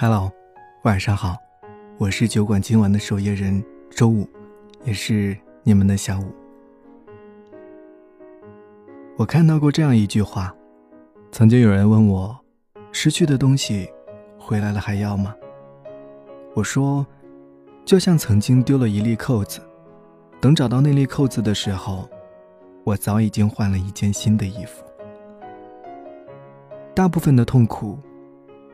Hello，晚上好，我是酒馆今晚的守夜人周五，也是你们的小五。我看到过这样一句话，曾经有人问我，失去的东西，回来了还要吗？我说，就像曾经丢了一粒扣子，等找到那粒扣子的时候，我早已经换了一件新的衣服。大部分的痛苦。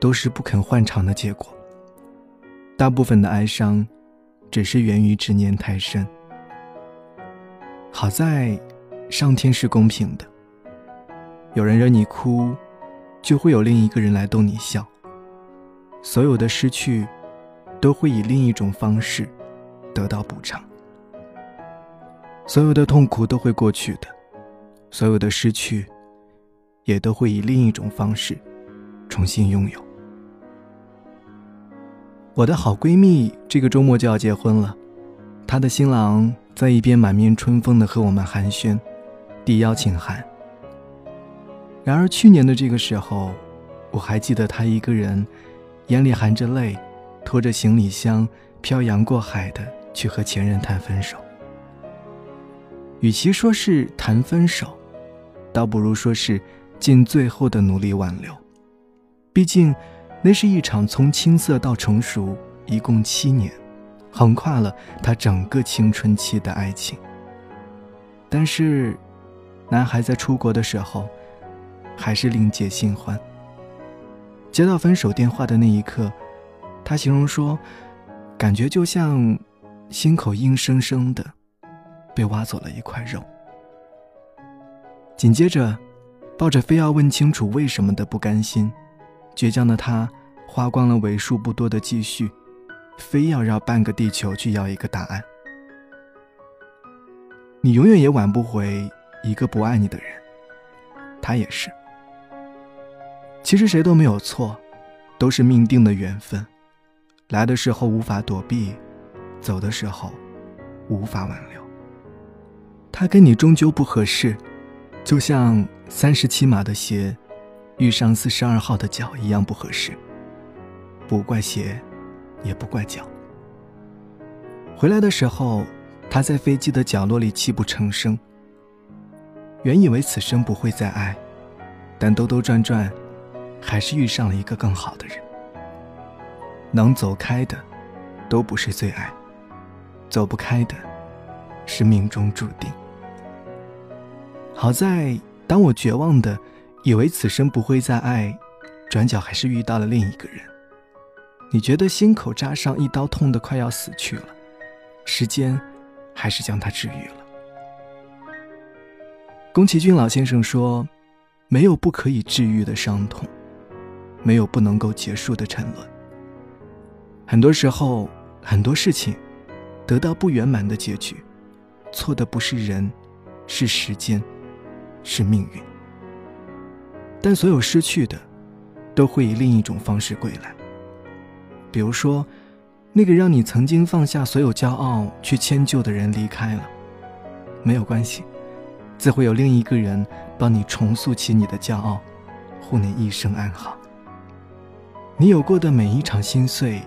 都是不肯换场的结果。大部分的哀伤，只是源于执念太深。好在，上天是公平的。有人惹你哭，就会有另一个人来逗你笑。所有的失去，都会以另一种方式得到补偿。所有的痛苦都会过去的，所有的失去，也都会以另一种方式重新拥有。我的好闺蜜这个周末就要结婚了，她的新郎在一边满面春风的和我们寒暄，递邀请函。然而去年的这个时候，我还记得她一个人，眼里含着泪，拖着行李箱漂洋过海的去和前任谈分手。与其说是谈分手，倒不如说是尽最后的努力挽留，毕竟。那是一场从青涩到成熟，一共七年，横跨了他整个青春期的爱情。但是，男孩在出国的时候，还是另结新欢。接到分手电话的那一刻，他形容说，感觉就像心口硬生生的被挖走了一块肉。紧接着，抱着非要问清楚为什么的不甘心。倔强的他，花光了为数不多的积蓄，非要绕半个地球去要一个答案。你永远也挽不回一个不爱你的人，他也是。其实谁都没有错，都是命定的缘分，来的时候无法躲避，走的时候无法挽留。他跟你终究不合适，就像三十七码的鞋。遇上四十二号的脚一样不合适，不怪鞋，也不怪脚。回来的时候，他在飞机的角落里泣不成声。原以为此生不会再爱，但兜兜转转，还是遇上了一个更好的人。能走开的，都不是最爱；走不开的，是命中注定。好在，当我绝望的。以为此生不会再爱，转角还是遇到了另一个人。你觉得心口扎上一刀，痛得快要死去了，时间还是将它治愈了。宫崎骏老先生说：“没有不可以治愈的伤痛，没有不能够结束的沉沦。很多时候，很多事情得到不圆满的结局，错的不是人，是时间，是命运。”但所有失去的，都会以另一种方式归来。比如说，那个让你曾经放下所有骄傲去迁就的人离开了，没有关系，自会有另一个人帮你重塑起你的骄傲，护你一生安好。你有过的每一场心碎，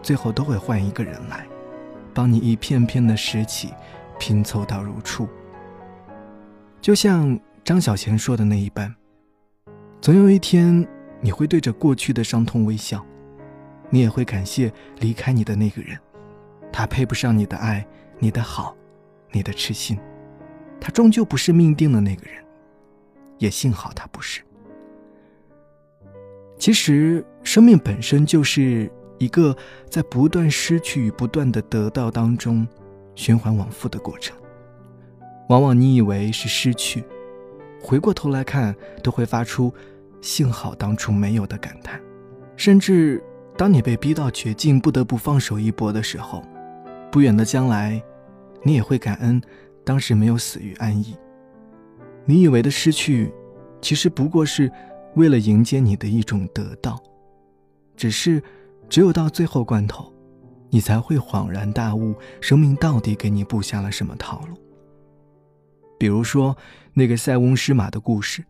最后都会换一个人来，帮你一片片的拾起，拼凑到如初。就像张小娴说的那一般。总有一天，你会对着过去的伤痛微笑，你也会感谢离开你的那个人，他配不上你的爱，你的好，你的痴心，他终究不是命定的那个人，也幸好他不是。其实，生命本身就是一个在不断失去与不断的得到当中循环往复的过程，往往你以为是失去，回过头来看，都会发出。幸好当初没有的感叹，甚至当你被逼到绝境，不得不放手一搏的时候，不远的将来，你也会感恩当时没有死于安逸。你以为的失去，其实不过是为了迎接你的一种得到，只是只有到最后关头，你才会恍然大悟，生命到底给你布下了什么套路。比如说那个塞翁失马的故事。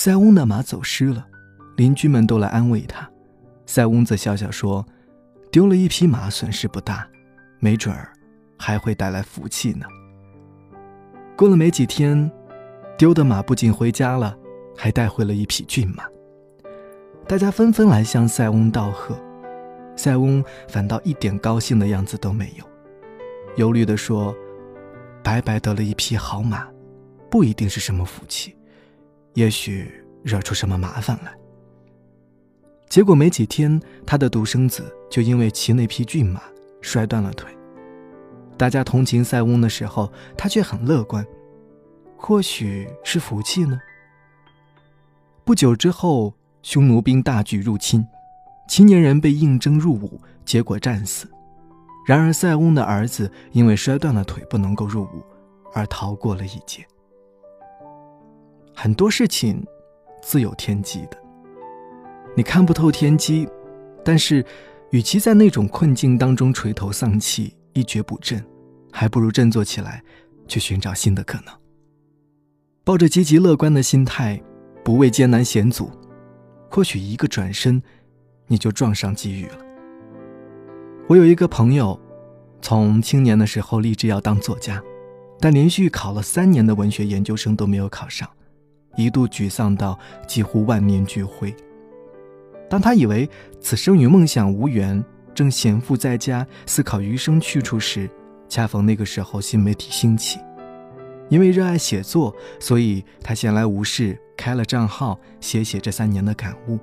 塞翁的马走失了，邻居们都来安慰他，塞翁则笑笑说：“丢了一匹马，损失不大，没准儿还会带来福气呢。”过了没几天，丢的马不仅回家了，还带回了一匹骏马。大家纷纷来向塞翁道贺，塞翁反倒一点高兴的样子都没有，忧虑地说：“白白得了一匹好马，不一定是什么福气，也许惹出什么麻烦来。”结果没几天，他的独生子就因为骑那匹骏马摔断了腿。大家同情塞翁的时候，他却很乐观，或许是福气呢。不久之后。匈奴兵大举入侵，青年人被应征入伍，结果战死。然而塞翁的儿子因为摔断了腿，不能够入伍，而逃过了一劫。很多事情自有天机的，你看不透天机，但是，与其在那种困境当中垂头丧气、一蹶不振，还不如振作起来，去寻找新的可能。抱着积极乐观的心态，不畏艰难险阻。或许一个转身，你就撞上机遇了。我有一个朋友，从青年的时候立志要当作家，但连续考了三年的文学研究生都没有考上，一度沮丧到几乎万念俱灰。当他以为此生与梦想无缘，正闲赋在家思考余生去处时，恰逢那个时候新媒体兴起。因为热爱写作，所以他闲来无事开了账号，写写这三年的感悟。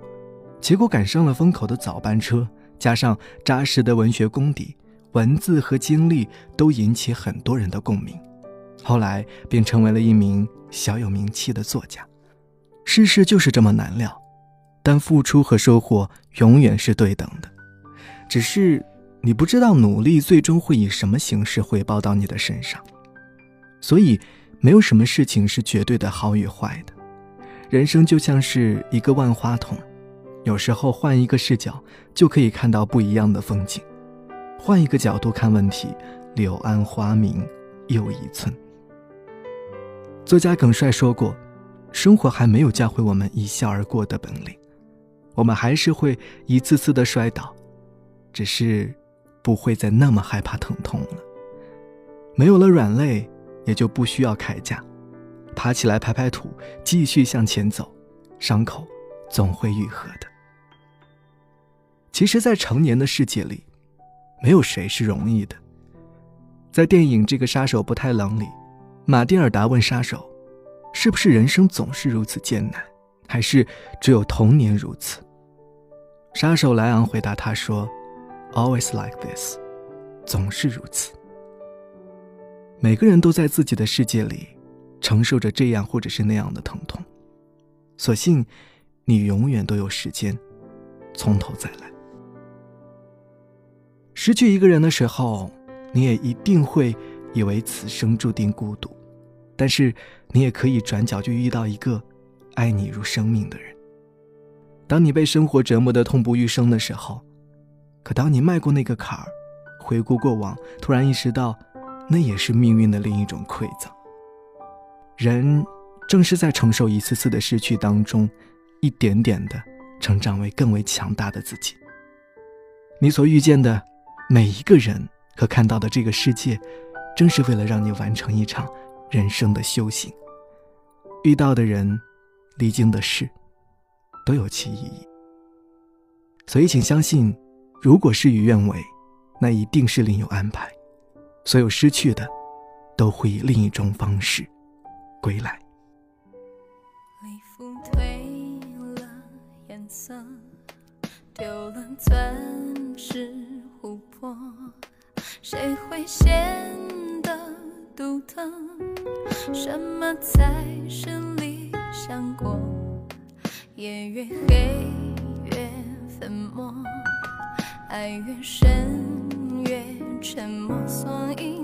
结果赶上了风口的早班车，加上扎实的文学功底，文字和经历都引起很多人的共鸣。后来便成为了一名小有名气的作家。世事就是这么难料，但付出和收获永远是对等的。只是你不知道努力最终会以什么形式回报到你的身上。所以，没有什么事情是绝对的好与坏的。人生就像是一个万花筒，有时候换一个视角就可以看到不一样的风景。换一个角度看问题，柳暗花明又一村。作家耿帅说过：“生活还没有教会我们一笑而过的本领，我们还是会一次次的摔倒，只是不会再那么害怕疼痛了。没有了软肋。”也就不需要铠甲，爬起来拍拍土，继续向前走，伤口总会愈合的。其实，在成年的世界里，没有谁是容易的。在电影《这个杀手不太冷》里，马蒂尔达问杀手：“是不是人生总是如此艰难，还是只有童年如此？”杀手莱昂回答他说：“Always like this，总是如此。”每个人都在自己的世界里，承受着这样或者是那样的疼痛。所幸，你永远都有时间，从头再来。失去一个人的时候，你也一定会以为此生注定孤独，但是你也可以转角就遇到一个爱你如生命的人。当你被生活折磨得痛不欲生的时候，可当你迈过那个坎儿，回顾过往，突然意识到。那也是命运的另一种馈赠。人正是在承受一次次的失去当中，一点点的成长为更为强大的自己。你所遇见的每一个人和看到的这个世界，正是为了让你完成一场人生的修行。遇到的人，历经的事，都有其意义。所以，请相信，如果事与愿违，那一定是另有安排。所有失去的，都会以另一种方式归来。礼服褪了颜色，丢了钻石琥珀，谁会先独特？什么才是理想国？夜越黑越粉末，爱越深。越沉默，所以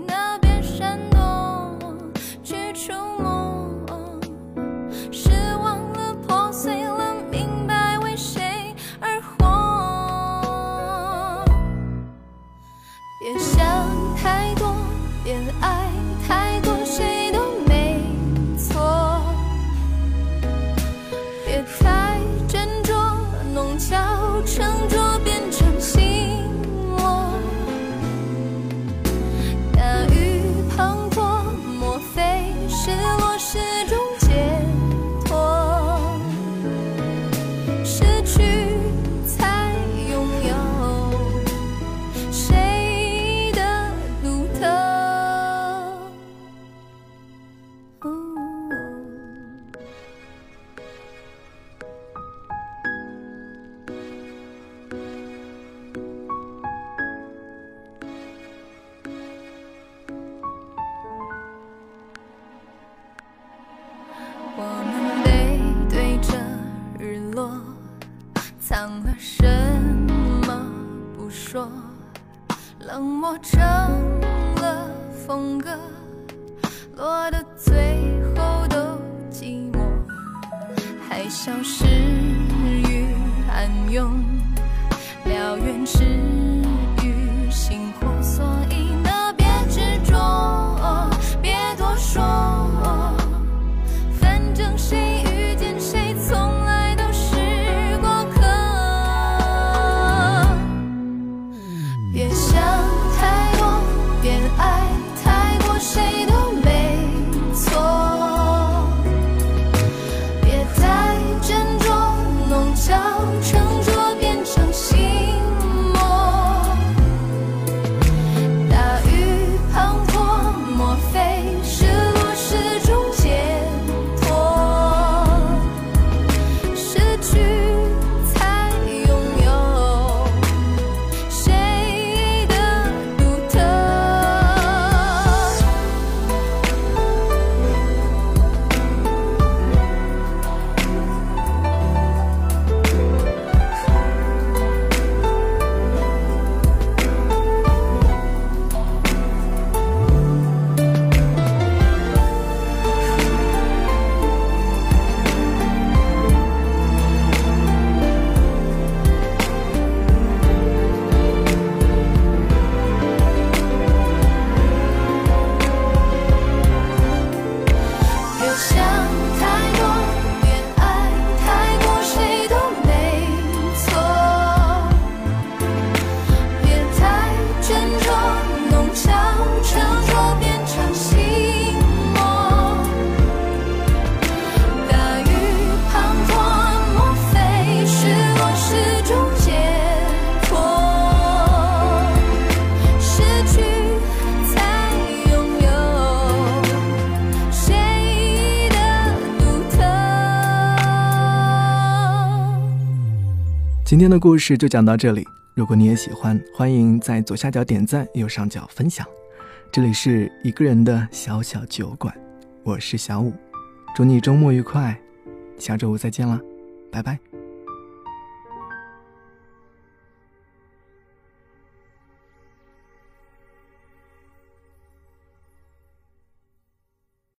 落的最后都寂寞，海啸是与暗涌，燎原是与星火，所以呢，别执着，别多说，反正谁遇见谁，从来都是过客。别。今天的故事就讲到这里。如果你也喜欢，欢迎在左下角点赞，右上角分享。这里是一个人的小小酒馆，我是小五，祝你周末愉快，下周五再见啦，拜拜。